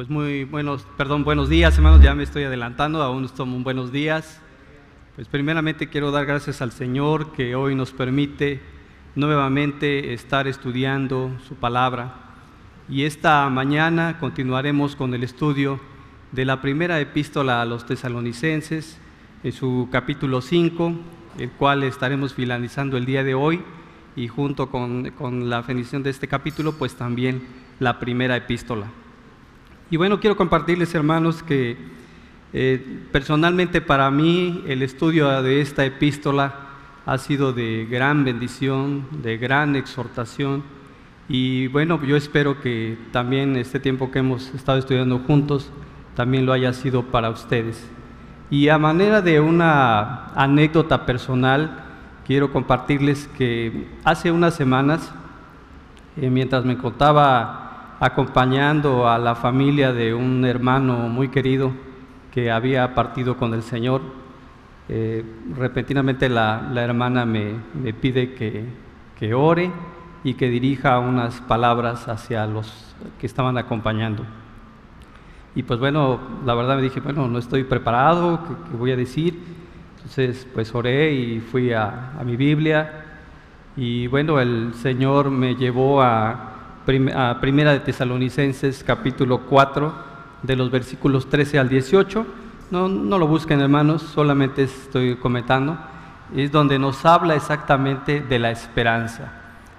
Pues muy buenos, perdón, buenos días, hermanos, ya me estoy adelantando, aún estamos buenos días. Pues primeramente quiero dar gracias al Señor que hoy nos permite nuevamente estar estudiando su palabra. Y esta mañana continuaremos con el estudio de la primera epístola a los tesalonicenses, en su capítulo 5, el cual estaremos finalizando el día de hoy, y junto con, con la finición de este capítulo, pues también la primera epístola. Y bueno, quiero compartirles, hermanos, que eh, personalmente para mí el estudio de esta epístola ha sido de gran bendición, de gran exhortación. Y bueno, yo espero que también este tiempo que hemos estado estudiando juntos también lo haya sido para ustedes. Y a manera de una anécdota personal, quiero compartirles que hace unas semanas, eh, mientras me contaba acompañando a la familia de un hermano muy querido que había partido con el Señor. Eh, repentinamente la, hermana me, pide que, que, ore y que dirija unas palabras hacia los que estaban acompañando. Y pues bueno, la verdad me dije, bueno, no estoy preparado, ¿qué, voy a decir? Entonces pues oré y fui a, a mi Biblia y bueno, el Señor me llevó a Primera de Tesalonicenses capítulo 4, de los versículos 13 al 18. No, no lo busquen hermanos, solamente estoy comentando. Es donde nos habla exactamente de la esperanza,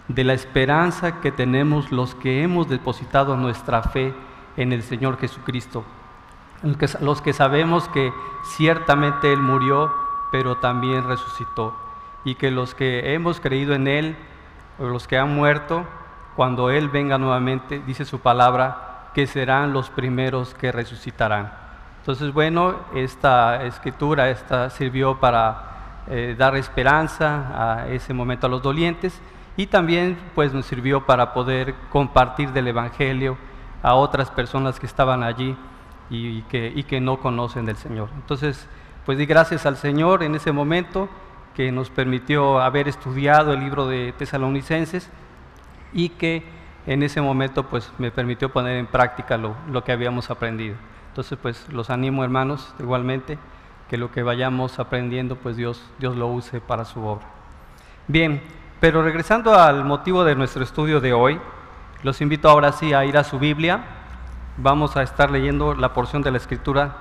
de la esperanza que tenemos los que hemos depositado nuestra fe en el Señor Jesucristo. Los que sabemos que ciertamente Él murió, pero también resucitó. Y que los que hemos creído en Él, los que han muerto, cuando Él venga nuevamente, dice su palabra, que serán los primeros que resucitarán. Entonces, bueno, esta escritura esta sirvió para eh, dar esperanza a ese momento a los dolientes y también pues nos sirvió para poder compartir del Evangelio a otras personas que estaban allí y, que, y que no conocen del Señor. Entonces, pues di gracias al Señor en ese momento que nos permitió haber estudiado el libro de Tesalonicenses y que en ese momento pues me permitió poner en práctica lo, lo que habíamos aprendido. Entonces pues los animo hermanos igualmente que lo que vayamos aprendiendo pues Dios, Dios lo use para su obra. Bien, pero regresando al motivo de nuestro estudio de hoy, los invito ahora sí a ir a su Biblia. Vamos a estar leyendo la porción de la escritura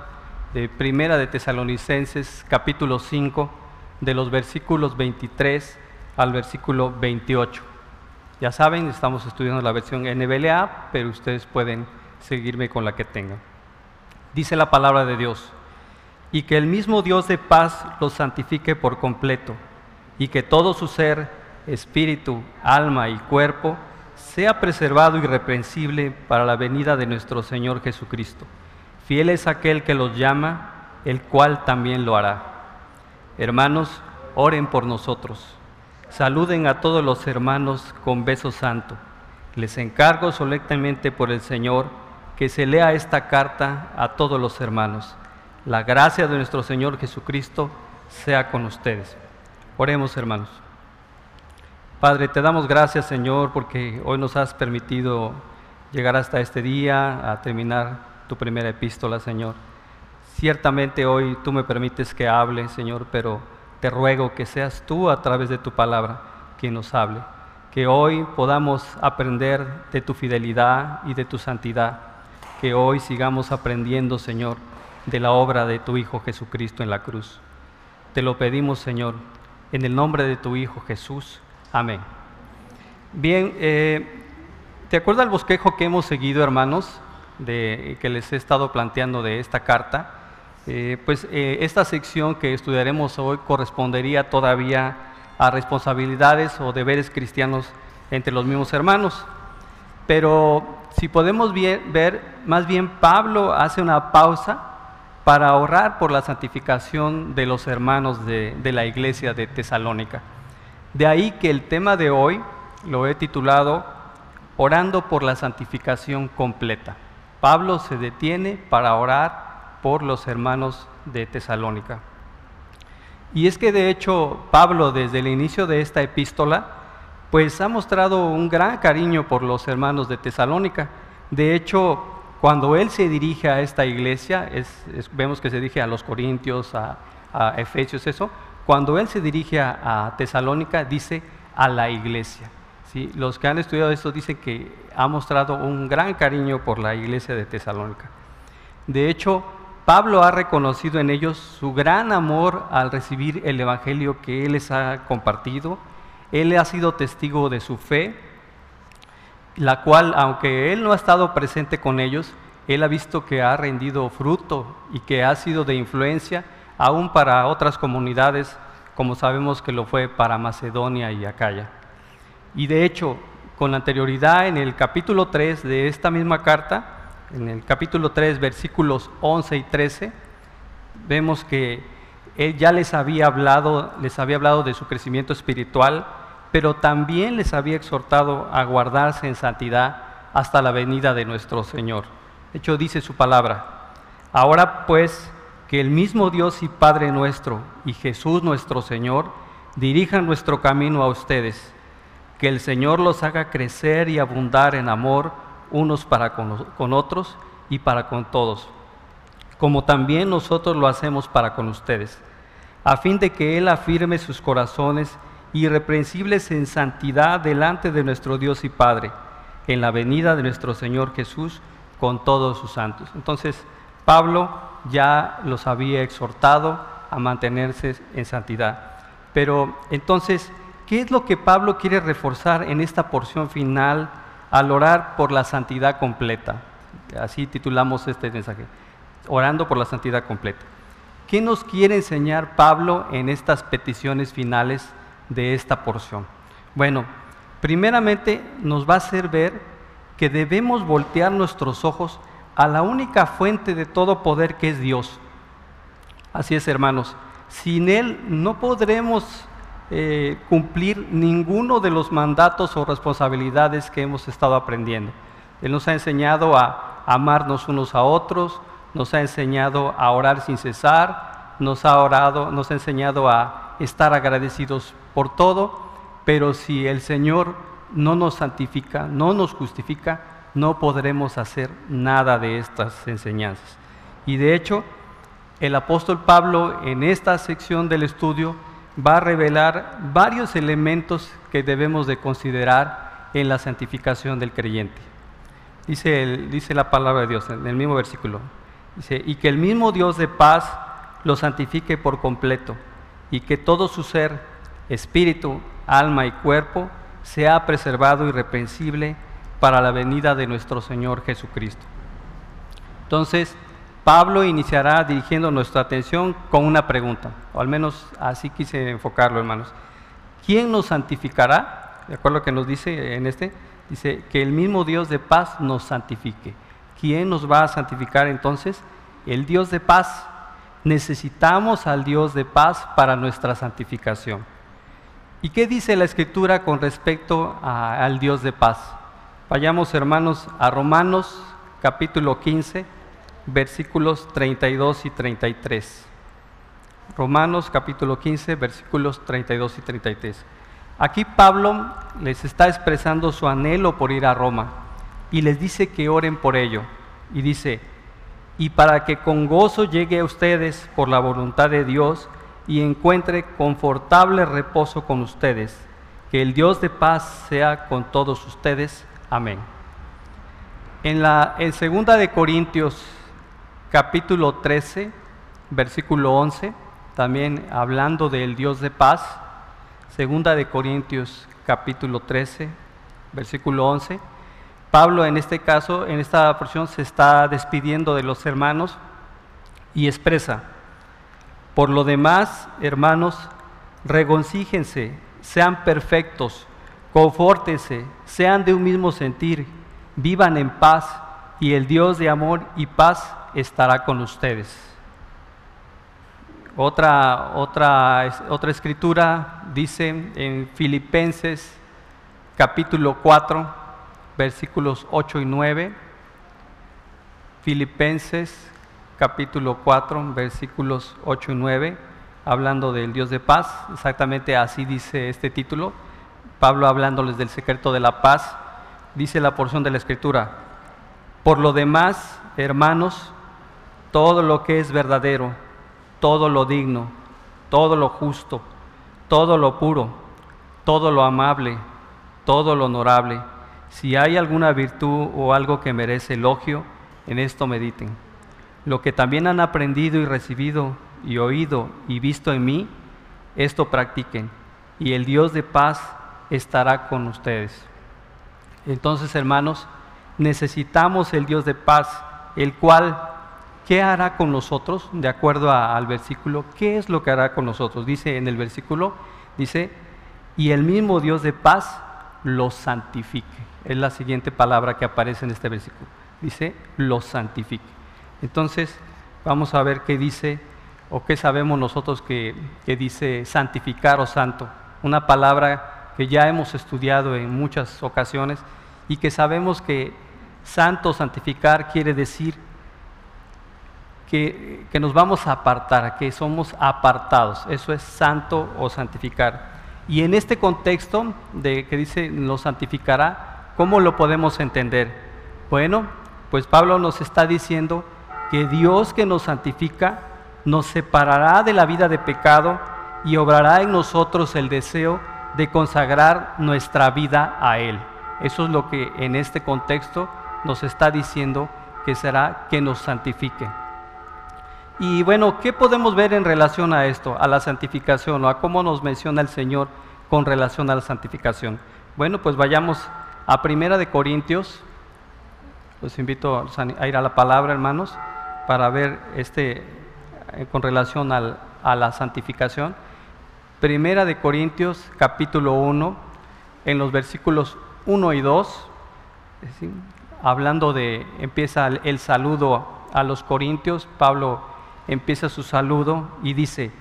de Primera de Tesalonicenses capítulo 5 de los versículos 23 al versículo 28. Ya saben, estamos estudiando la versión NBLA, pero ustedes pueden seguirme con la que tengan. Dice la palabra de Dios, y que el mismo Dios de paz los santifique por completo, y que todo su ser, espíritu, alma y cuerpo, sea preservado irreprensible para la venida de nuestro Señor Jesucristo. Fiel es aquel que los llama, el cual también lo hará. Hermanos, oren por nosotros Saluden a todos los hermanos con beso santo. Les encargo solemnemente por el Señor que se lea esta carta a todos los hermanos. La gracia de nuestro Señor Jesucristo sea con ustedes. Oremos, hermanos. Padre, te damos gracias, Señor, porque hoy nos has permitido llegar hasta este día, a terminar tu primera epístola, Señor. Ciertamente hoy tú me permites que hable, Señor, pero te ruego que seas tú a través de tu palabra quien nos hable, que hoy podamos aprender de tu fidelidad y de tu santidad, que hoy sigamos aprendiendo, Señor, de la obra de tu Hijo Jesucristo en la cruz. Te lo pedimos, Señor, en el nombre de tu Hijo Jesús. Amén. Bien, eh, ¿te acuerdas el bosquejo que hemos seguido, hermanos, de, que les he estado planteando de esta carta? Eh, pues eh, esta sección que estudiaremos hoy correspondería todavía a responsabilidades o deberes cristianos entre los mismos hermanos. Pero si podemos ver, más bien Pablo hace una pausa para ahorrar por la santificación de los hermanos de, de la iglesia de Tesalónica. De ahí que el tema de hoy lo he titulado Orando por la santificación completa. Pablo se detiene para orar por los hermanos de Tesalónica. Y es que de hecho Pablo desde el inicio de esta epístola pues ha mostrado un gran cariño por los hermanos de Tesalónica. De hecho, cuando él se dirige a esta iglesia, vemos que se dirige a los Corintios, a, Efesios, eso, cuando él se dirige a, Tesalónica, dice a la iglesia. ¿sí? Los que han estudiado esto dicen que ha mostrado un gran cariño por la iglesia de Tesalónica. De hecho, Pablo ha reconocido en ellos su gran amor al recibir el Evangelio que él les ha compartido. Él ha sido testigo de su fe la cual, aunque él no ha estado presente con ellos, él ha visto que ha rendido fruto y que ha sido de influencia aún para otras comunidades, como sabemos que lo fue para Macedonia y Acaya. Y de hecho, con anterioridad en el capítulo 3 de esta misma carta, en el capítulo 3, versículos 11 y 13, vemos que él ya les había hablado, les había hablado de su crecimiento espiritual, pero también les había exhortado a guardarse en santidad hasta la venida de nuestro Señor. De hecho, dice su palabra, ahora pues que el mismo Dios y Padre nuestro y Jesús nuestro Señor dirijan nuestro camino a ustedes, que el Señor los haga crecer y abundar en amor unos para con, otros y para con todos, como también nosotros lo hacemos para con ustedes, a fin de que Él afirme sus corazones irreprensibles en santidad delante de nuestro Dios y Padre, en la venida de nuestro Señor Jesús con todos sus santos. Entonces, Pablo ya los había exhortado a mantenerse en santidad. Pero entonces, ¿qué es lo que Pablo quiere reforzar en esta porción final al orar por la santidad completa? Así titulamos este mensaje, orando por la santidad completa. ¿Qué nos quiere enseñar Pablo en estas peticiones finales de esta porción? Bueno, primeramente nos va a hacer ver que debemos voltear nuestros ojos a la única fuente de todo poder que es Dios. Así es, hermanos. Sin Él no podremos eh, cumplir ninguno de los mandatos o responsabilidades que hemos estado aprendiendo. Él nos ha enseñado a amarnos unos a otros, nos ha enseñado a orar sin cesar, nos ha orado, nos ha enseñado a estar agradecidos por todo, pero si el Señor no nos santifica, no nos justifica, no podremos hacer nada de estas enseñanzas. Y de hecho, el apóstol Pablo en esta sección del estudio va a revelar varios elementos que debemos de considerar en la santificación del creyente. Dice, dice la palabra de Dios en el mismo versículo. Dice, y que el mismo Dios de paz lo santifique por completo y que todo su ser, espíritu, alma y cuerpo sea preservado irreprensible para la venida de nuestro Señor Jesucristo. Entonces, Pablo iniciará dirigiendo nuestra atención con una pregunta, o al menos así quise enfocarlo, hermanos. ¿Quién nos santificará? De acuerdo a lo que nos dice en este, dice que el mismo Dios de paz nos santifique. ¿Quién nos va a santificar entonces? El Dios de paz necesitamos al Dios de paz para nuestra santificación. ¿Y qué dice la Escritura con respecto al Dios de paz? Vayamos hermanos a Romanos capítulo 15, versículos 32 y 33. Romanos capítulo 15, versículos 32 y 33. Aquí Pablo les está expresando su anhelo por ir a Roma y les dice que oren por ello. Y dice, y para que con gozo llegue a ustedes por la voluntad de Dios y encuentre confortable reposo con ustedes. Que el Dios de paz sea con todos ustedes. Amén. En la en segunda de Corintios capítulo 13, versículo 11, también hablando del Dios de paz, segunda de Corintios capítulo 13, versículo 11, Pablo en este caso, en esta porción, se está despidiendo de los hermanos y expresa, por lo demás, hermanos, regoncíjense, sean perfectos, confórtense, sean de un mismo sentir, vivan en paz y el Dios de amor y paz estará con ustedes. Otra, otra, otra escritura dice en Filipenses capítulo 4, versículos 8 y 9, Filipenses capítulo 4, versículos 8 y 9, hablando del Dios de paz, exactamente así dice este título, Pablo hablándoles del secreto de la paz, dice la porción de la escritura, Por lo demás, hermanos, todo lo que es verdadero, todo lo digno, todo lo justo, todo lo puro, todo lo amable, todo lo honorable, si hay alguna virtud o algo que merece elogio, en esto mediten. Lo que también han aprendido y recibido y oído y visto en mí, esto practiquen, y el Dios de paz estará con ustedes. Entonces, hermanos, necesitamos el Dios de paz, el cual, ¿qué hará con nosotros? De acuerdo al versículo, ¿qué es lo que hará con nosotros? Dice en el versículo, dice, y el mismo Dios de paz los santifique. Es la siguiente palabra que aparece en este versículo. Dice, los santifique. Entonces, vamos a ver qué dice o qué sabemos nosotros que, que dice santificar o santo. Una palabra que ya hemos estudiado en muchas ocasiones y que sabemos que santo, santificar quiere decir que, nos vamos a apartar, que somos apartados. Eso es santo o santificar. Y en este contexto de que dice nos santificará, ¿cómo lo podemos entender? Bueno, pues Pablo nos está diciendo que Dios que nos santifica nos separará de la vida de pecado y obrará en nosotros el deseo de consagrar nuestra vida a Él. Eso es lo que en este contexto nos está diciendo que será que nos santifique. Y bueno, ¿qué podemos ver en relación a esto, a la santificación o a cómo nos menciona el Señor con relación a la santificación? Bueno, pues vayamos a Primera de Corintios. Los invito a ir a la palabra, hermanos, para ver este eh, con relación a la santificación. Primera de Corintios, capítulo 1, en los versículos 1 y 2, hablando de, empieza el saludo a los corintios, Pablo empieza su saludo y dice,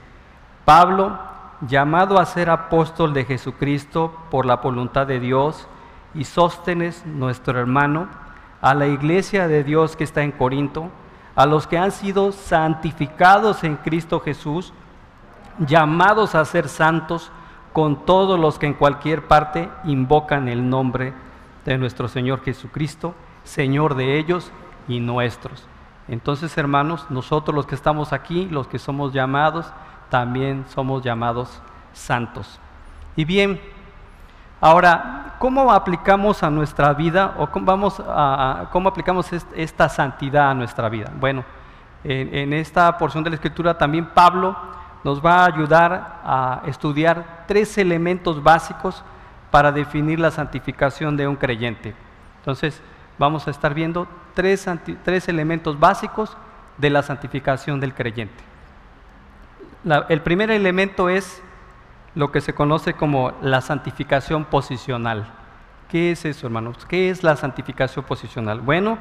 Pablo, llamado a ser apóstol de Jesucristo por la voluntad de Dios, y Sóstenes, nuestro hermano, a la iglesia de Dios que está en Corinto, a los que han sido santificados en Cristo Jesús, llamados a ser santos, con todos los que en cualquier parte invocan el nombre de nuestro Señor Jesucristo, Señor de ellos y nuestros. Entonces, hermanos, nosotros los que estamos aquí, los que somos llamados, también somos llamados santos. Y bien, ahora, ¿cómo aplicamos a nuestra vida o cómo, vamos a, cómo aplicamos esta santidad a nuestra vida? Bueno, en, en esta porción de la Escritura también Pablo nos va a ayudar a estudiar tres elementos básicos para definir la santificación de un creyente. Entonces, vamos a estar viendo tres, elementos básicos de la santificación del creyente. el primer elemento es lo que se conoce como la santificación posicional. ¿Qué es eso, hermanos? ¿Qué es la santificación posicional? Bueno,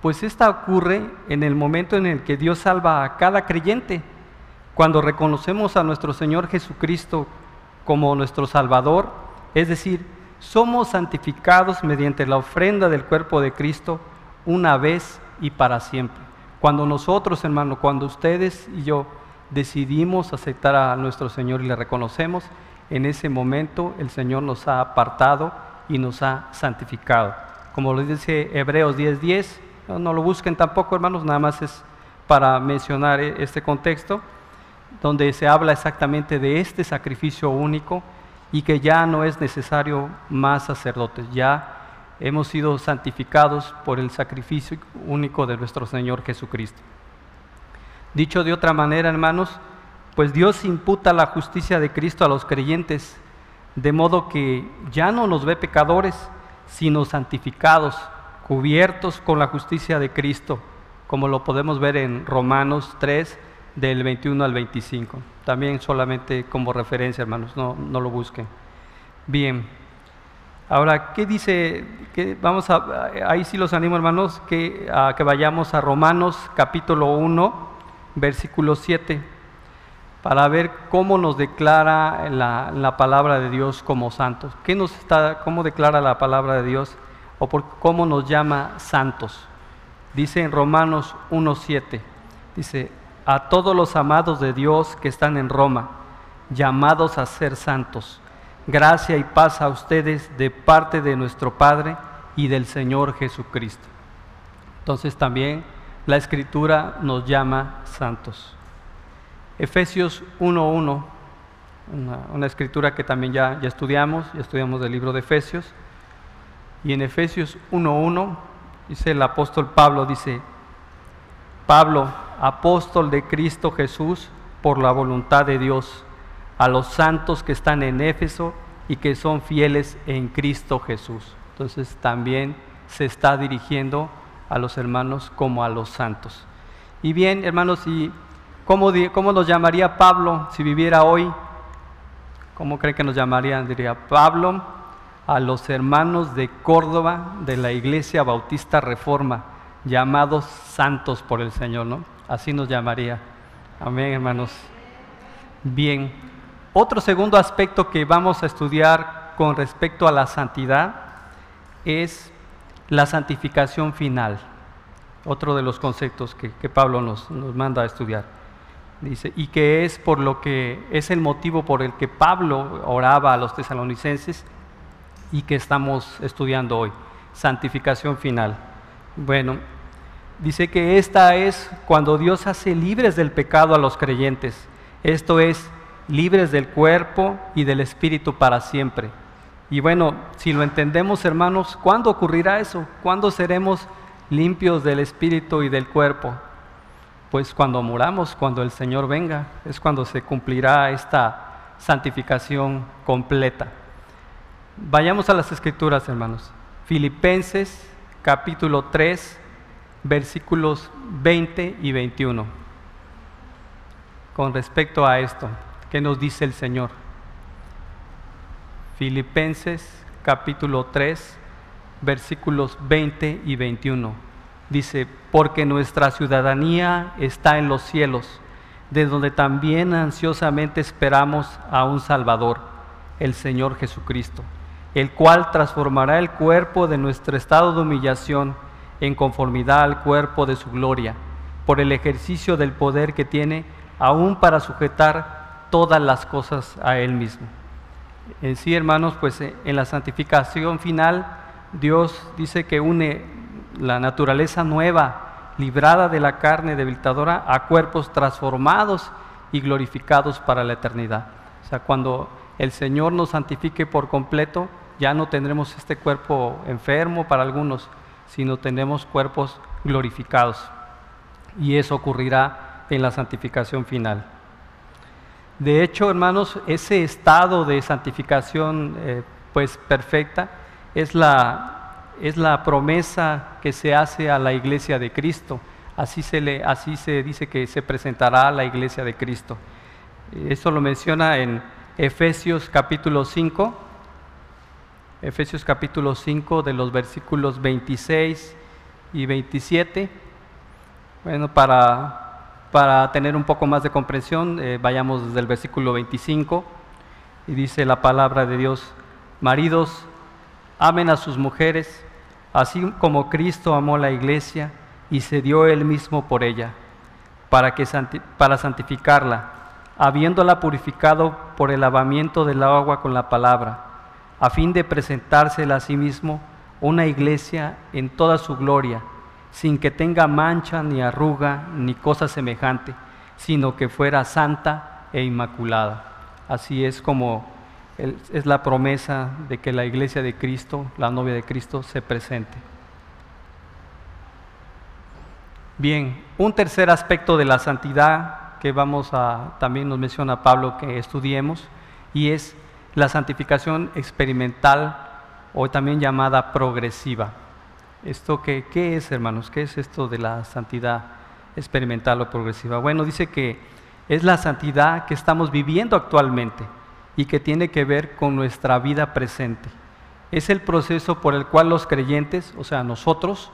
pues esta ocurre en el momento en el que Dios salva a cada creyente. Cuando reconocemos a nuestro Señor Jesucristo como nuestro Salvador, es decir, somos santificados mediante la ofrenda del cuerpo de Cristo una vez y para siempre. Cuando nosotros, hermano, cuando ustedes y yo decidimos aceptar a nuestro Señor y le reconocemos, en ese momento el Señor nos ha apartado y nos ha santificado. Como lo dice Hebreos 10:10, 10, no lo busquen tampoco, hermanos, nada más es para mencionar este contexto, donde se habla exactamente de este sacrificio único y que ya no es necesario más sacerdotes, ya hemos sido santificados por el sacrificio único de nuestro Señor Jesucristo. Dicho de otra manera, hermanos, pues Dios imputa la justicia de Cristo a los creyentes, de modo que ya no nos ve pecadores, sino santificados, cubiertos con la justicia de Cristo, como lo podemos ver en Romanos 3, del 21 al 25. También solamente como referencia, hermanos, no, no lo busquen. Bien. Ahora, ¿qué dice? Que vamos a, ahí sí los animo, hermanos, que, a que vayamos a Romanos capítulo 1, versículo 7, para ver cómo nos declara la, la, palabra de Dios como santos. ¿Qué nos está, cómo declara la palabra de Dios o por cómo nos llama santos? Dice en Romanos 1.7, dice, a todos los amados de Dios que están en Roma, llamados a ser santos. Gracia y paz a ustedes de parte de nuestro Padre y del Señor Jesucristo. Entonces también la escritura nos llama santos. Efesios 1.1, una, escritura que también ya, ya estudiamos, ya estudiamos del libro de Efesios. Y en Efesios 1.1 dice el apóstol Pablo, dice, Pablo, apóstol de Cristo Jesús, por la voluntad de Dios, a los santos que están en Éfeso y que son fieles en Cristo Jesús. Entonces también se está dirigiendo a los hermanos como a los santos. Y bien, hermanos, ¿y cómo, cómo llamaría Pablo si viviera hoy? ¿Cómo creen que nos llamaría? Diría Pablo a los hermanos de Córdoba de la Iglesia Bautista Reforma, llamados santos por el Señor, ¿no? Así nos llamaría. Amén, hermanos. Bien, otro segundo aspecto que vamos a estudiar con respecto a la santidad es la santificación final, otro de los conceptos que, Pablo nos, nos, manda a estudiar. Dice, y que es por lo que es el motivo por el que Pablo oraba a los tesalonicenses y que estamos estudiando hoy, santificación final. Bueno, dice que esta es cuando Dios hace libres del pecado a los creyentes, esto es, libres del cuerpo y del espíritu para siempre y bueno, si lo entendemos hermanos, ¿cuándo ocurrirá eso? ¿Cuándo seremos limpios del espíritu y del cuerpo? Pues cuando muramos, cuando el Señor venga, es cuando se cumplirá esta santificación completa. Vayamos a las escrituras, hermanos. Filipenses capítulo 3, versículos 20 y 21. Con respecto a esto, ¿qué nos dice el Señor? Filipenses capítulo 3, versículos 20 y 21. Dice, porque nuestra ciudadanía está en los cielos, de donde también ansiosamente esperamos a un Salvador, el Señor Jesucristo, el cual transformará el cuerpo de nuestro estado de humillación en conformidad al cuerpo de su gloria, por el ejercicio del poder que tiene aún para sujetar todas las cosas a Él mismo. En sí, hermanos, pues eh, en la santificación final, Dios dice que une la naturaleza nueva, librada de la carne debilitadora, a cuerpos transformados y glorificados para la eternidad. O sea, cuando el Señor nos santifique por completo, ya no tendremos este cuerpo enfermo para algunos, sino tendremos cuerpos glorificados. Y eso ocurrirá en la santificación final. De hecho, hermanos, ese estado de santificación eh, pues perfecta es la, es la promesa que se hace a la iglesia de Cristo. Así se, le, así se dice que se presentará a la iglesia de Cristo. Eso lo menciona en Efesios capítulo 5, Efesios capítulo 5 de los versículos 26 y 27. Bueno, para para tener un poco más de comprensión, eh, vayamos desde el versículo 25 y dice la palabra de Dios, maridos, amen a sus mujeres, así como Cristo amó la iglesia y se dio él mismo por ella, para, que, para santificarla, habiéndola purificado por el lavamiento del agua con la palabra, a fin de presentársela a sí mismo una iglesia en toda su gloria, sin que tenga mancha ni arruga ni cosa semejante, sino que fuera santa e inmaculada. Así es como es la promesa de que la iglesia de Cristo, la novia de Cristo, se presente. Bien, un tercer aspecto de la santidad que vamos a, también nos menciona Pablo que estudiemos, y es la santificación experimental o también llamada progresiva. ¿Esto qué, qué es, hermanos? ¿Qué es esto de la santidad experimental o progresiva? Bueno, dice que es la santidad que estamos viviendo actualmente y que tiene que ver con nuestra vida presente. Es el proceso por el cual los creyentes, o sea, nosotros,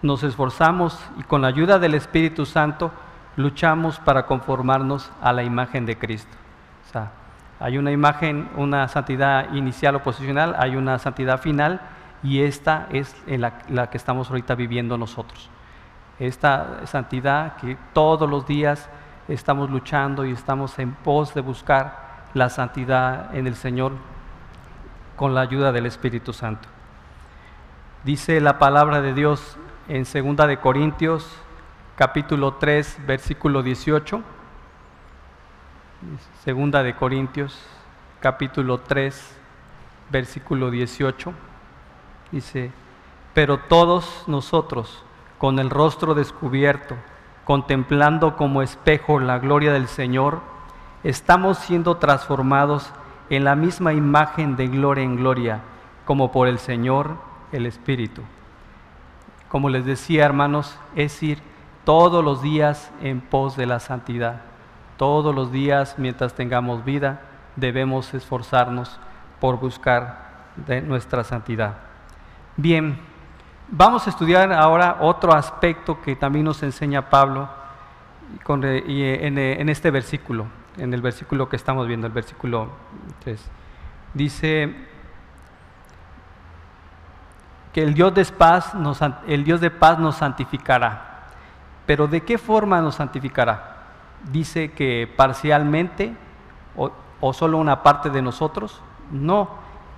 nos esforzamos y con la ayuda del Espíritu Santo luchamos para conformarnos a la imagen de Cristo. O sea, hay una imagen, una santidad inicial o posicional, hay una santidad final y esta es la, que estamos ahorita viviendo nosotros. Esta santidad que todos los días estamos luchando y estamos en pos de buscar la santidad en el Señor con la ayuda del Espíritu Santo. Dice la palabra de Dios en Segunda de Corintios, capítulo 3, versículo 18. Segunda de Corintios, capítulo 3, versículo 18. Dice, pero todos nosotros, con el rostro descubierto, contemplando como espejo la gloria del Señor, estamos siendo transformados en la misma imagen de gloria en gloria, como por el Señor el Espíritu. Como les decía, hermanos, es ir todos los días en pos de la santidad. Todos los días, mientras tengamos vida, debemos esforzarnos por buscar de nuestra santidad. Bien, vamos a estudiar ahora otro aspecto que también nos enseña Pablo en, este versículo, en el versículo que estamos viendo, el versículo 3. Dice que el Dios de paz nos, el Dios de paz nos santificará. Pero ¿de qué forma nos santificará? Dice que parcialmente o, o solo una parte de nosotros no,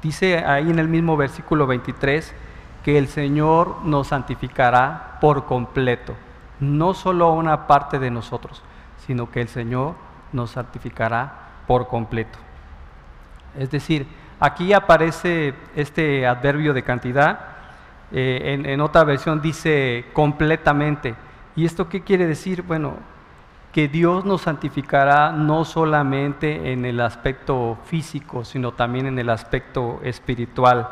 dice ahí en el mismo versículo 23 que el Señor nos santificará por completo, no solo una parte de nosotros, sino que el Señor nos santificará por completo. Es decir, aquí aparece este adverbio de cantidad, eh, en otra versión dice completamente. ¿Y esto qué quiere decir? Bueno, que Dios nos santificará no solamente en el aspecto físico, sino también en el aspecto espiritual,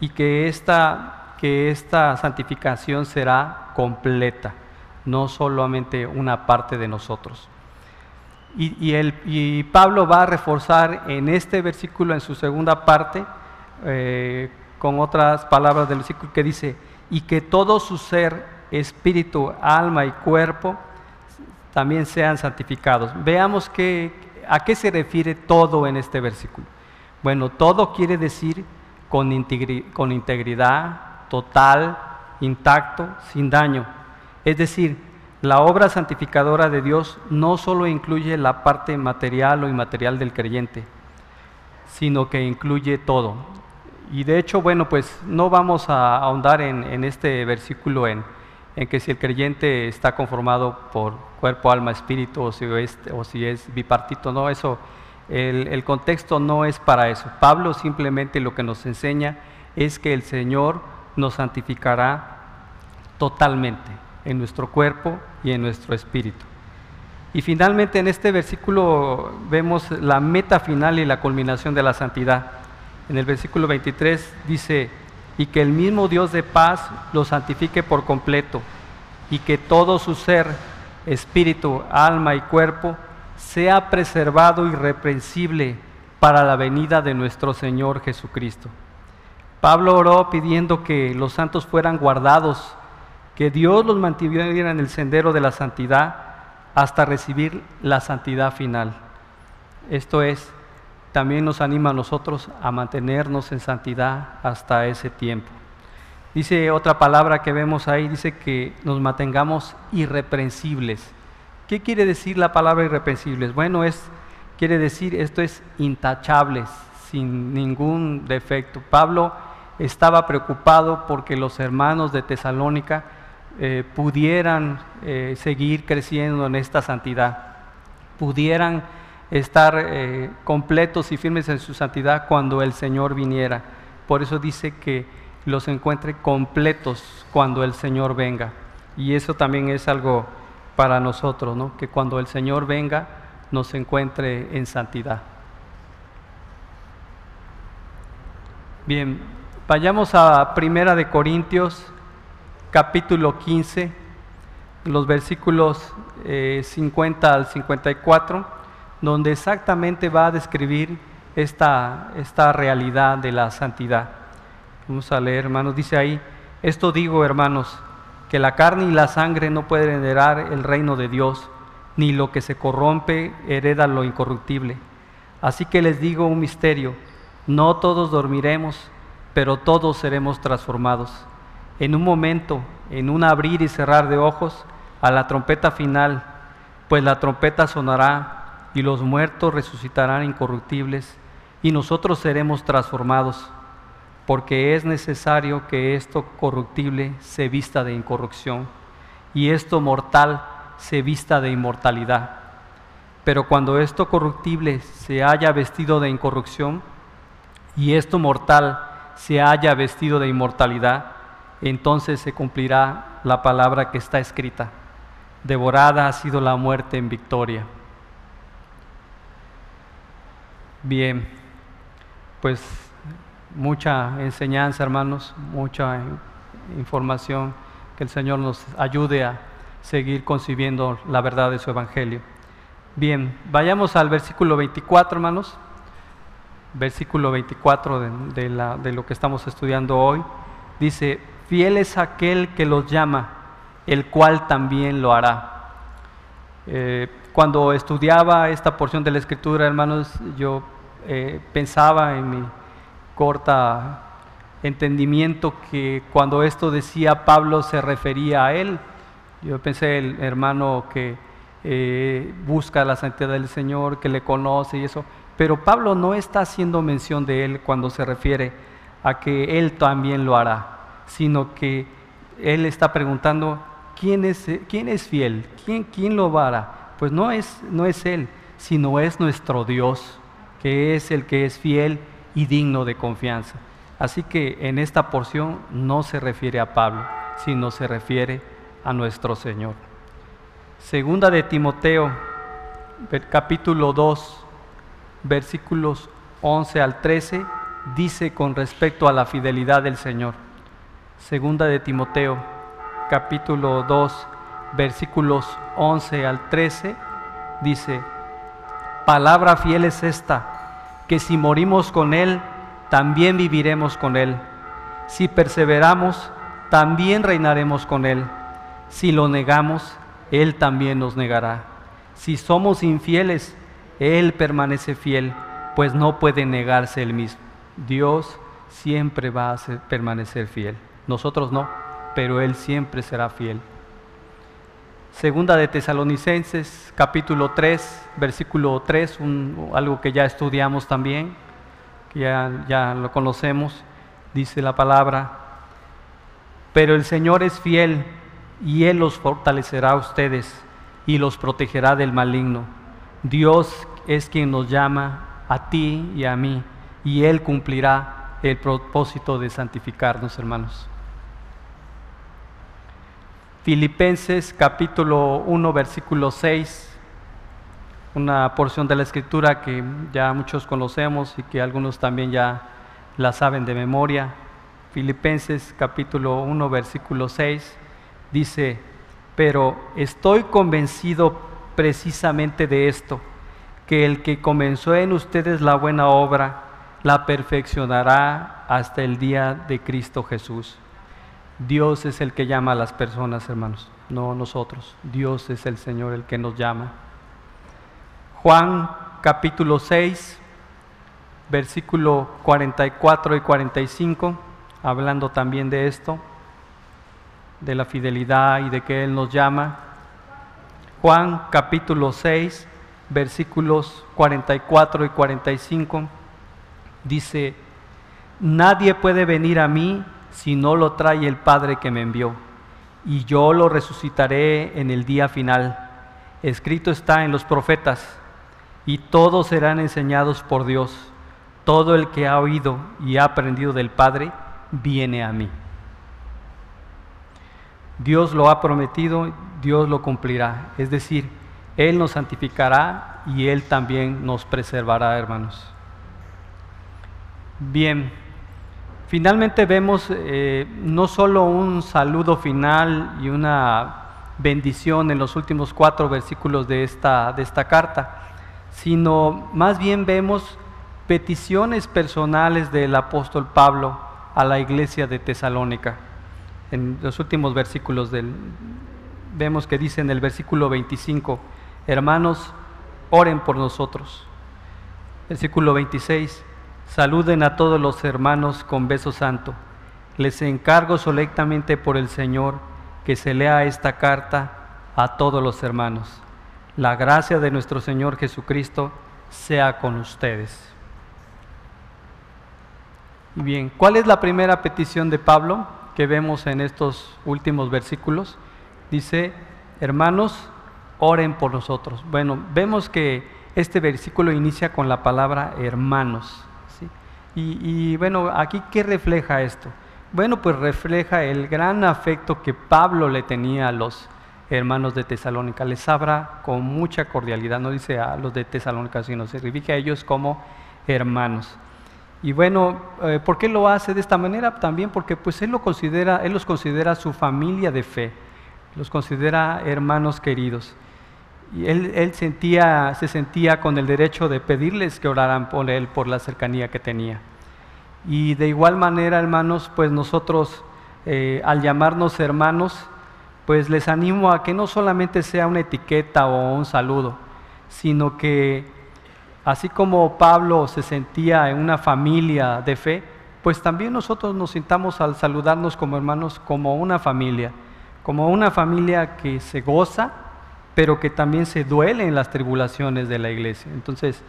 y que esta, que esta santificación será completa, no solamente una parte de nosotros. Y, el, y Pablo va a reforzar en este versículo, en su segunda parte, eh, con otras palabras del versículo que dice, y que todo su ser, espíritu, alma y cuerpo, también sean santificados. Veamos a qué se refiere todo en este versículo. Bueno, todo quiere decir con, con integridad, total, intacto, sin daño. Es decir, la obra santificadora de Dios no solo incluye la parte material o inmaterial del creyente, sino que incluye todo. Y de hecho, bueno, pues no vamos a ahondar en, en este versículo en, en que si el creyente está conformado por cuerpo, alma, espíritu, o si es, bipartito, no, eso, el, el, contexto no es para eso. Pablo simplemente lo que nos enseña es que el Señor nos santificará totalmente en nuestro cuerpo y en nuestro espíritu. Y finalmente en este versículo vemos la meta final y la culminación de la santidad. En el versículo 23 dice, y que el mismo Dios de paz lo santifique por completo y que todo su ser, espíritu, alma y cuerpo sea preservado irreprensible para la venida de nuestro Señor Jesucristo. Pablo oró pidiendo que los santos fueran guardados, que Dios los mantuviera en el sendero de la santidad hasta recibir la santidad final. Esto es, también nos anima a nosotros a mantenernos en santidad hasta ese tiempo. Dice otra palabra que vemos ahí, dice que nos mantengamos irreprensibles. ¿Qué quiere decir la palabra irreprensibles? Bueno, es, quiere decir esto es intachables, sin ningún defecto. Pablo estaba preocupado porque los hermanos de Tesalónica eh, pudieran eh, seguir creciendo en esta santidad, pudieran estar eh, completos y firmes en su santidad cuando el Señor viniera. Por eso dice que los encuentre completos cuando el Señor venga. Y eso también es algo para nosotros, ¿no? que cuando el Señor venga nos encuentre en santidad. Bien, vayamos a Primera de Corintios, capítulo 15, los versículos 50 eh, al 54 donde exactamente va a describir esta, esta realidad de la santidad. Vamos a leer, hermanos, dice ahí, esto digo, hermanos, que la carne y la sangre no pueden heredar el reino de Dios, ni lo que se corrompe hereda lo incorruptible. Así que les digo un misterio, no todos dormiremos, pero todos seremos transformados. En un momento, en un abrir y cerrar de ojos, a la trompeta final, pues la trompeta sonará y los muertos resucitarán incorruptibles, y nosotros seremos transformados. porque es necesario que esto corruptible se vista de incorrupción y esto mortal se vista de inmortalidad. Pero cuando esto corruptible se haya vestido de incorrupción y esto mortal se haya vestido de inmortalidad, entonces se cumplirá la palabra que está escrita. Devorada ha sido la muerte en victoria. Bien, pues mucha enseñanza, hermanos, mucha información, que el Señor nos ayude a seguir concibiendo la verdad de su Evangelio. Bien, vayamos al versículo 24, hermanos, versículo 24 de, de lo que estamos estudiando hoy. Dice, fiel es aquel que los llama, el cual también lo hará. Eh, cuando estudiaba esta porción de la Escritura, hermanos, yo eh, pensaba en mi corta entendimiento que cuando esto decía Pablo se refería a él. Yo pensé el hermano que eh, busca la santidad del Señor, que le conoce y eso. Pero Pablo no está haciendo mención de él cuando se refiere a que él también lo hará, sino que él está preguntando quién es, quién es fiel, quién, quién lo hará. Pues no es, no es él, sino es nuestro Dios, que es el que es fiel y digno de confianza. Así que en esta porción no se refiere a Pablo, sino se refiere a nuestro Señor. Segunda de Timoteo, capítulo 2, versículos 11 al 13, dice con respecto a la fidelidad del Señor. Segunda de Timoteo, capítulo 2, versículos 11 al 13, dice, palabra fiel es esta que si morimos con Él, también viviremos con Él. Si perseveramos, también reinaremos con Él. Si lo negamos, Él también nos negará. Si somos infieles, Él permanece fiel, pues no puede negarse Él mismo. Dios siempre va a permanecer fiel. Nosotros no, pero Él siempre será fiel. Segunda de Tesalonicenses, capítulo 3, versículo 3, algo que ya estudiamos también, ya, ya lo conocemos, dice la palabra, pero el Señor es fiel y Él los fortalecerá a ustedes y los protegerá del maligno. Dios es quien nos llama a ti y a mí y Él cumplirá el propósito de santificarnos, hermanos. Filipenses capítulo 1, versículo 6, una porción de la escritura que ya muchos conocemos y que algunos también ya la saben de memoria. Filipenses capítulo 1, versículo 6 dice, pero estoy convencido precisamente de esto, que el que comenzó en ustedes la buena obra, la perfeccionará hasta el día de Cristo Jesús. Dios es el que llama a las personas, hermanos, no nosotros. Dios es el Señor el que nos llama. Juan capítulo 6, versículo 44 y 45, hablando también de esto, de la fidelidad y de que Él nos llama. Juan capítulo 6, versículos 44 y 45, dice, nadie puede venir a mí si no lo trae el Padre que me envió, y yo lo resucitaré en el día final. Escrito está en los profetas, y todos serán enseñados por Dios. Todo el que ha oído y ha aprendido del Padre, viene a mí. Dios lo ha prometido, Dios lo cumplirá. Es decir, Él nos santificará y Él también nos preservará, hermanos. Bien. Finalmente vemos eh, no solo un saludo final y una bendición en los últimos cuatro versículos de esta, de esta carta, sino más bien vemos peticiones personales del apóstol Pablo a la iglesia de Tesalónica. En los últimos versículos del, vemos que dice en el versículo 25, hermanos, oren por nosotros. Versículo 26, Saluden a todos los hermanos con beso santo. Les encargo solectamente por el Señor que se lea esta carta a todos los hermanos. La gracia de nuestro Señor Jesucristo sea con ustedes. Bien, ¿cuál es la primera petición de Pablo que vemos en estos últimos versículos? Dice, hermanos, oren por nosotros. Bueno, vemos que este versículo inicia con la palabra hermanos. Y, bueno, aquí ¿qué refleja esto? Bueno, pues refleja el gran afecto que Pablo le tenía a los hermanos de Tesalónica. Les habla con mucha cordialidad, no dice a los de Tesalónica, sino se dirige a ellos como hermanos. Y bueno, eh, ¿por qué lo hace de esta manera? También porque pues él, lo considera, él los considera su familia de fe, los considera hermanos queridos. Él sentía, se sentía con el derecho de pedirles que oraran por él por la cercanía que tenía. Y de igual manera, hermanos, pues nosotros eh, al llamarnos hermanos, pues les animo a que no solamente sea una etiqueta o un saludo, sino que Así como Pablo se sentía en una familia de fe, pues también nosotros nos sintamos al saludarnos como hermanos, como una familia, como una familia que se goza, pero que también se duele en las tribulaciones de la iglesia. Entonces,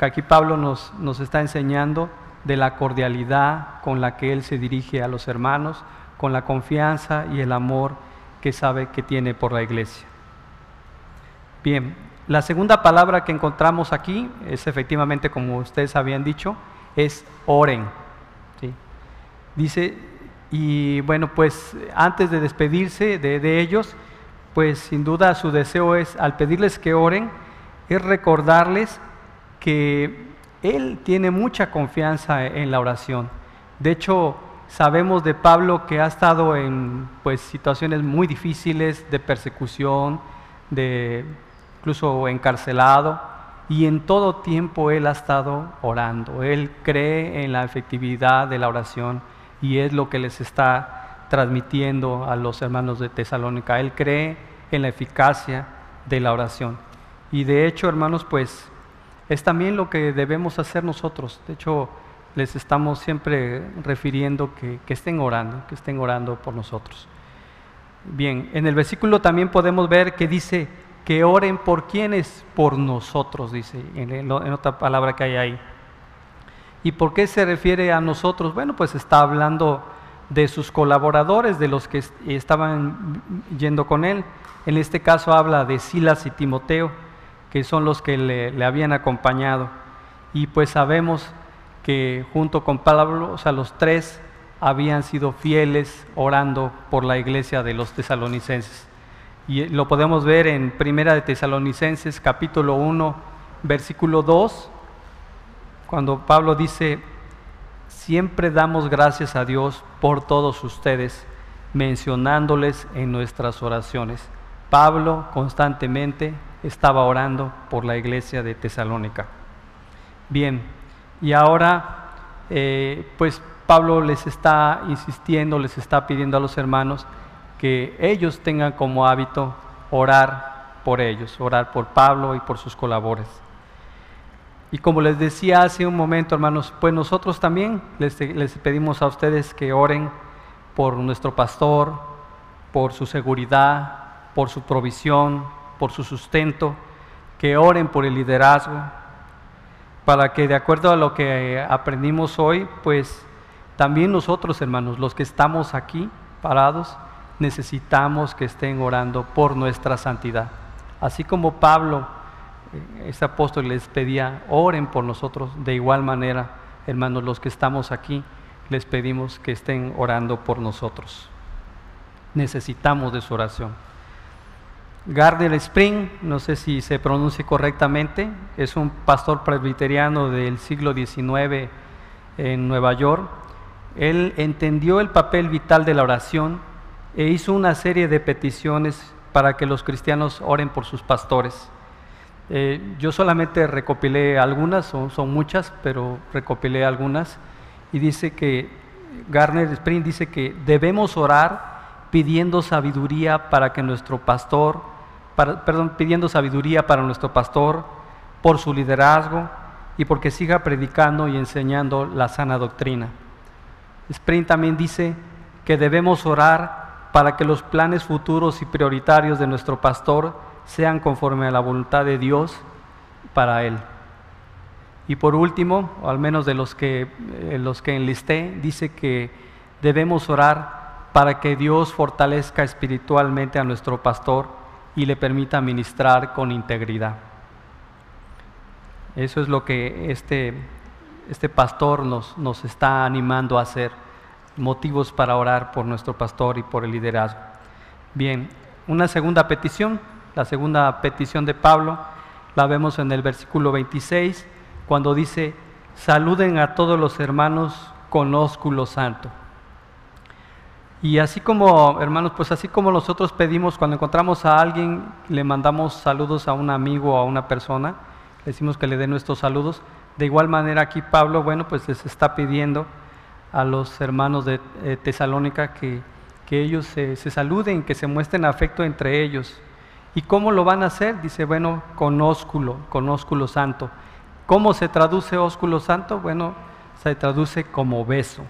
aquí Pablo nos, nos está enseñando de la cordialidad con la que él se dirige a los hermanos, con la confianza y el amor que sabe que tiene por la iglesia. Bien, la segunda palabra que encontramos aquí es efectivamente, como ustedes habían dicho, es oren. Dice, y bueno, pues antes de despedirse de, ellos, pues sin duda su deseo es, al pedirles que oren, es recordarles que Él tiene mucha confianza en la oración. De hecho, sabemos de Pablo que ha estado en pues, situaciones muy difíciles de persecución, de incluso encarcelado, y en todo tiempo él ha estado orando. Él cree en la efectividad de la oración y es lo que les está transmitiendo a los hermanos de Tesalónica. Él cree en la eficacia de la oración. Y de hecho, hermanos, pues es también lo que debemos hacer nosotros. De hecho, les estamos siempre refiriendo que, que estén orando, que estén orando por nosotros. Bien, en el versículo también podemos ver que dice, que oren por quienes, por nosotros, dice en, otra palabra que hay ahí. ¿Y por qué se refiere a nosotros? Bueno, pues está hablando de sus colaboradores, de los que estaban yendo con él. En este caso habla de Silas y Timoteo, que son los que le, habían acompañado. Y pues sabemos que junto con Pablo, o sea, los tres habían sido fieles orando por la iglesia de los tesalonicenses. Y lo podemos ver en Primera de Tesalonicenses capítulo 1, versículo 2, cuando Pablo dice, siempre damos gracias a Dios por todos ustedes, mencionándoles en nuestras oraciones. Pablo constantemente estaba orando por la iglesia de Tesalónica. Bien, y ahora eh, pues Pablo les está insistiendo, les está pidiendo a los hermanos que ellos tengan como hábito orar por ellos, orar por Pablo y por sus colaboradores. Y como les decía hace un momento, hermanos, pues nosotros también les, les pedimos a ustedes que oren por nuestro pastor, por su seguridad, por su provisión, por su sustento, que oren por el liderazgo, para que de acuerdo a lo que aprendimos hoy, pues también nosotros, hermanos, los que estamos aquí parados, necesitamos que estén orando por nuestra santidad. Así como Pablo, ese apóstol les pedía, oren por nosotros, de igual manera, hermanos, los que estamos aquí, les pedimos que estén orando por nosotros. Necesitamos de su oración. Gardner Spring, no sé si se pronuncia correctamente, es un pastor presbiteriano del siglo XIX en Nueva York. Él entendió el papel vital de la oración e hizo una serie de peticiones para que los cristianos oren por sus pastores. Eh, yo solamente recopilé algunas, son, muchas, pero recopilé algunas, y dice que, Garner Spring dice que debemos orar pidiendo sabiduría para que nuestro pastor, perdón, pidiendo sabiduría para nuestro pastor, por su liderazgo y porque siga predicando y enseñando la sana doctrina. Spring también dice que debemos orar para que los planes futuros y prioritarios de nuestro pastor sean conforme a la voluntad de Dios para él. Y por último, o al menos de los que, eh, los que enlisté, dice que debemos orar para que Dios fortalezca espiritualmente a nuestro pastor y le permita ministrar con integridad. Eso es lo que este, este pastor nos, nos está animando a hacer, motivos para orar por nuestro pastor y por el liderazgo. Bien, una segunda petición, la segunda petición de Pablo, la vemos en el versículo 26, cuando dice, saluden a todos los hermanos con ósculo santo. Y así como, hermanos, pues así como nosotros pedimos cuando encontramos a alguien, le mandamos saludos a un amigo o a una persona, decimos que le dé nuestros saludos. De igual manera aquí Pablo, bueno, pues les está pidiendo a los hermanos de eh, Tesalónica que, que ellos se, saluden, que se muestren afecto entre ellos. ¿Y cómo lo van a hacer? Dice, bueno, con ósculo, con ósculo santo. ¿Cómo se traduce ósculo santo? Bueno, se traduce como beso.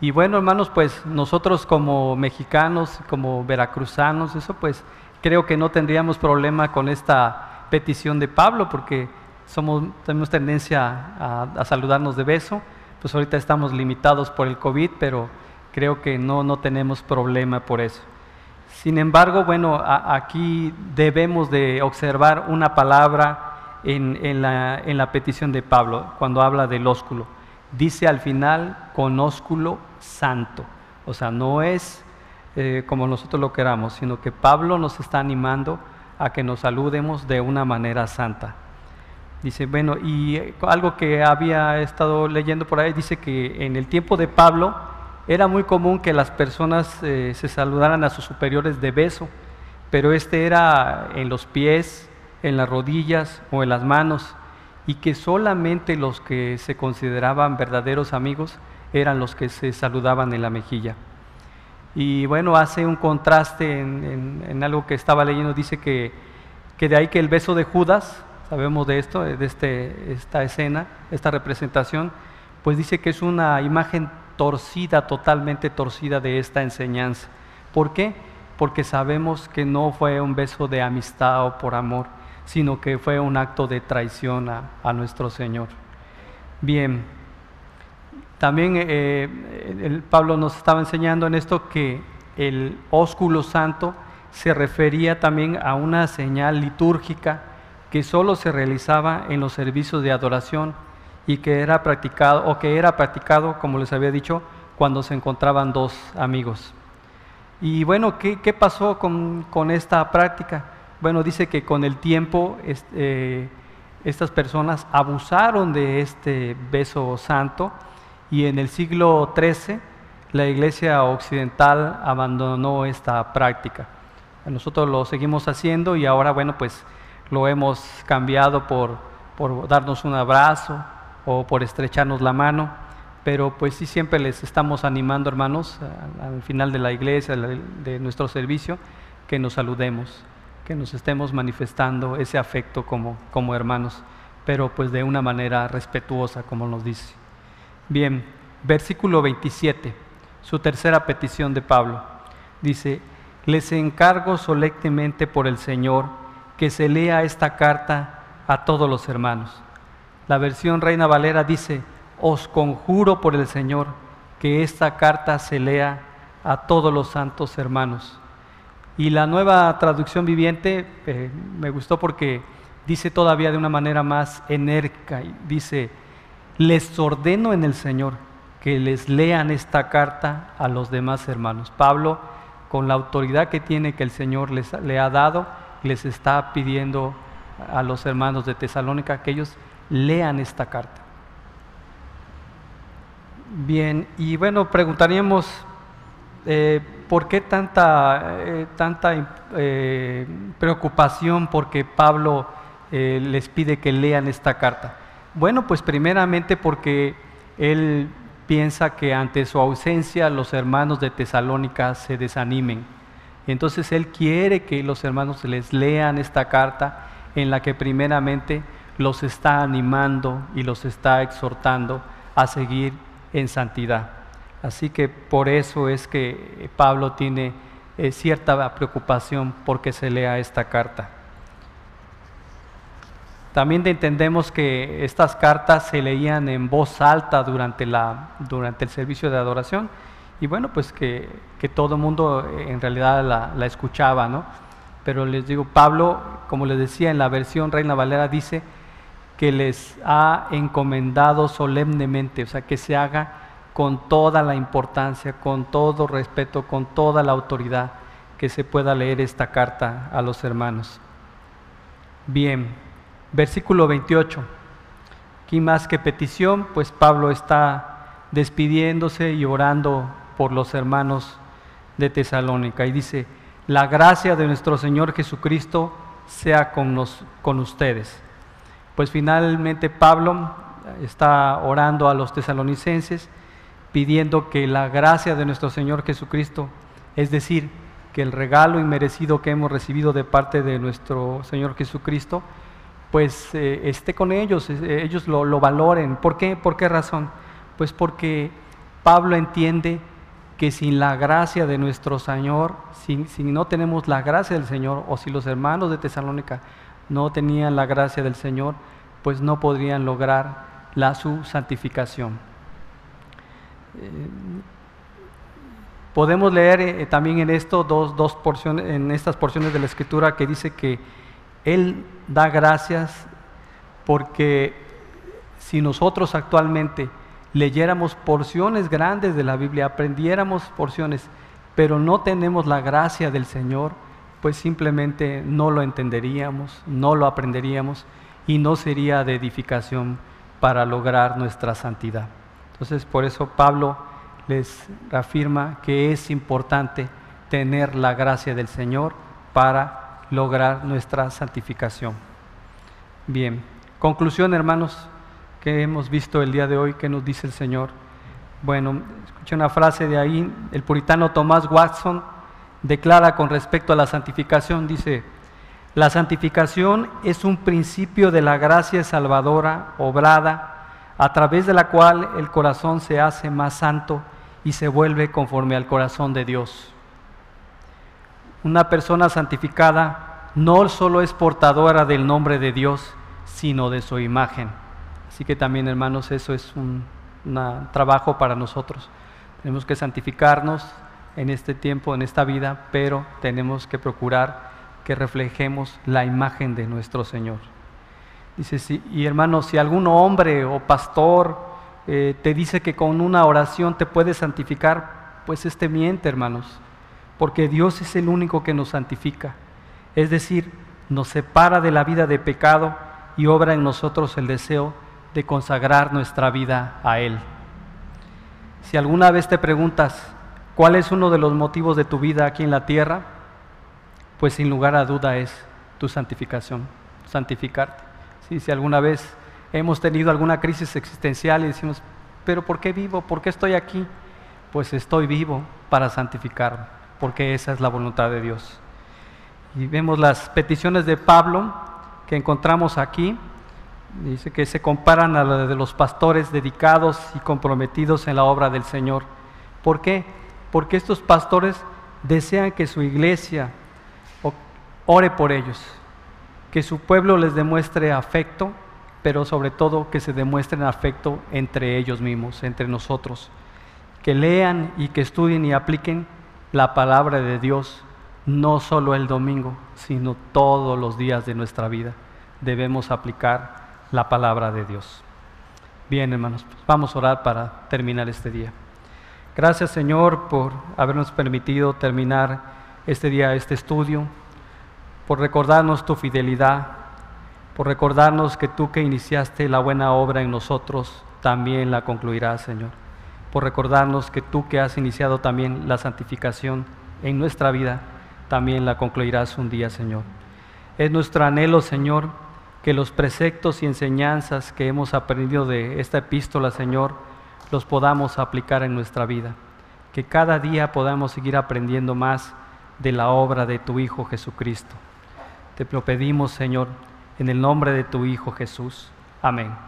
Y bueno, hermanos, pues nosotros como mexicanos, como veracruzanos, eso pues creo que no tendríamos problema con esta petición de Pablo, porque somos, tenemos tendencia a, saludarnos de beso. Pues ahorita estamos limitados por el COVID, pero creo que no, no tenemos problema por eso. Sin embargo, bueno, aquí debemos de observar una palabra en, en, la, en la petición de Pablo, cuando habla del ósculo. Dice al final con ósculo santo. O sea, no es eh, como nosotros lo queramos, sino que Pablo nos está animando a que nos saludemos de una manera santa. Dice, bueno, y algo que había estado leyendo por ahí, dice que en el tiempo de Pablo era muy común que las personas eh, se saludaran a sus superiores de beso, pero este era en los pies, en las rodillas o en las manos, y que solamente los que se consideraban verdaderos amigos eran los que se saludaban en la mejilla. Y bueno, hace un contraste en, algo que estaba leyendo, dice que, que, de ahí que el beso de Judas, sabemos de esto, de este, esta escena, esta representación, pues dice que es una imagen torcida, totalmente torcida de esta enseñanza. ¿Por qué? Porque sabemos que no fue un beso de amistad o por amor, sino que fue un acto de traición a, a nuestro Señor. Bien, también eh, el Pablo nos estaba enseñando en esto que el ósculo santo se refería también a una señal litúrgica que solo se realizaba en los servicios de adoración y que era practicado, o que era practicado, como les había dicho, cuando se encontraban dos amigos. Y bueno, ¿qué, pasó con, esta práctica? Bueno, dice que con el tiempo eh, estas personas abusaron de este beso santo y en el siglo XIII la iglesia occidental abandonó esta práctica. Nosotros lo seguimos haciendo y ahora, bueno, pues lo hemos cambiado por, por darnos un abrazo o por estrecharnos la mano, pero pues sí siempre les estamos animando, hermanos, al final de la iglesia, de nuestro servicio, que nos saludemos, que nos estemos manifestando ese afecto como, como hermanos, pero pues de una manera respetuosa, como nos dice. Bien, versículo 27, su tercera petición de Pablo. Dice, les encargo solemnemente por el Señor que se lea esta carta a todos los hermanos. La versión Reina Valera dice, os conjuro por el Señor que esta carta se lea a todos los santos hermanos. Y la nueva traducción viviente eh, me gustó porque dice todavía de una manera más enérgica, dice, les ordeno en el Señor que les lean esta carta a los demás hermanos. Pablo, con la autoridad que tiene que el Señor les, le ha dado, les está pidiendo a los hermanos de Tesalónica que ellos lean esta carta. Bien, y bueno, preguntaríamos, eh, ¿por qué tanta, eh, tanta eh, preocupación porque Pablo les pide que lean esta carta? Bueno, pues primeramente porque él piensa que ante su ausencia los hermanos de Tesalónica se desanimen. Entonces él quiere que los hermanos les lean esta carta en la que primeramente los está animando y los está exhortando a seguir en santidad. Así que por eso es que Pablo tiene eh, cierta preocupación porque se lea esta carta. También entendemos que estas cartas se leían en voz alta durante, la, durante el servicio de adoración y bueno, pues que, todo el mundo en realidad la, la, escuchaba, ¿no? Pero les digo, Pablo, como les decía en la versión Reina Valera, dice que les ha encomendado solemnemente, o sea, que se haga con toda la importancia, con todo respeto, con toda la autoridad que se pueda leer esta carta a los hermanos. Bien, versículo 28. Aquí más que petición, pues Pablo está despidiéndose y orando por los hermanos de Tesalónica y dice, la gracia de nuestro Señor Jesucristo sea con, con ustedes. Pues finalmente Pablo está orando a los tesalonicenses pidiendo que la gracia de nuestro Señor Jesucristo, es decir, que el regalo inmerecido que hemos recibido de parte de nuestro Señor Jesucristo, pues eh, esté con ellos, eh, ellos lo, lo, valoren. ¿Por qué? ¿Por qué razón? Pues porque Pablo entiende que sin la gracia de nuestro Señor, si, si no tenemos la gracia del Señor, o si los hermanos de Tesalónica no tenían la gracia del Señor, pues no podrían lograr la su santificación. Eh, Podemos leer eh, también en esto dos, dos porciones, en estas porciones de la escritura que dice que Él da gracias porque si nosotros actualmente leyéramos porciones grandes de la Biblia, aprendiéramos porciones, pero no tenemos la gracia del Señor, pues simplemente no lo entenderíamos, no lo aprenderíamos y no sería de edificación para lograr nuestra santidad. Entonces, por eso Pablo les afirma que es importante tener la gracia del Señor para lograr nuestra santificación. Bien, conclusión hermanos, que hemos visto el día de hoy, que nos dice el Señor. Bueno, escuché una frase de ahí, el puritano Thomas Watson declara con respecto a la santificación, dice, la santificación es un principio de la gracia salvadora obrada a través de la cual el corazón se hace más santo y se vuelve conforme al corazón de Dios. Una persona santificada no solo es portadora del nombre de Dios, sino de su imagen. Así que también, hermanos, eso es un trabajo para nosotros. Tenemos que santificarnos en este tiempo, en esta vida, pero tenemos que procurar que reflejemos la imagen de nuestro Señor. Dice, y hermanos, si algún hombre o pastor eh, te dice que con una oración te puedes santificar, pues este miente, hermanos, porque Dios es el único que nos santifica. Es decir, nos separa de la vida de pecado y obra en nosotros el deseo de consagrar nuestra vida a Él. Si alguna vez te preguntas cuál es uno de los motivos de tu vida aquí en la tierra, pues sin lugar a duda es tu santificación, santificarte. si alguna vez hemos tenido alguna crisis existencial y decimos, pero ¿por qué vivo? ¿Por qué estoy aquí? Pues estoy vivo para santificarme, porque esa es la voluntad de Dios. Y vemos las peticiones de Pablo que encontramos aquí. Dice que se comparan a las de los pastores dedicados y comprometidos en la obra del Señor. ¿Por qué? Porque estos pastores desean que su iglesia ore por ellos, que su pueblo les demuestre afecto, pero sobre todo que se demuestren afecto entre ellos mismos, entre nosotros, que lean y que estudien y apliquen la palabra de Dios, no solo el domingo, sino todos los días de nuestra vida. Debemos aplicar la palabra de Dios. Bien, hermanos, vamos a orar para terminar este día. Gracias, Señor, por habernos permitido terminar este día, este estudio, por recordarnos tu fidelidad, por recordarnos que tú que iniciaste la buena obra en nosotros, también la concluirás, Señor. Por recordarnos que tú que has iniciado también la santificación en nuestra vida, también la concluirás un día, Señor. Es nuestro anhelo, Señor, que los preceptos y enseñanzas que hemos aprendido de esta epístola, Señor, los podamos aplicar en nuestra vida. Que cada día podamos seguir aprendiendo más de la obra de tu Hijo Jesucristo. Te lo pedimos, Señor, en el nombre de tu Hijo Jesús. Amén.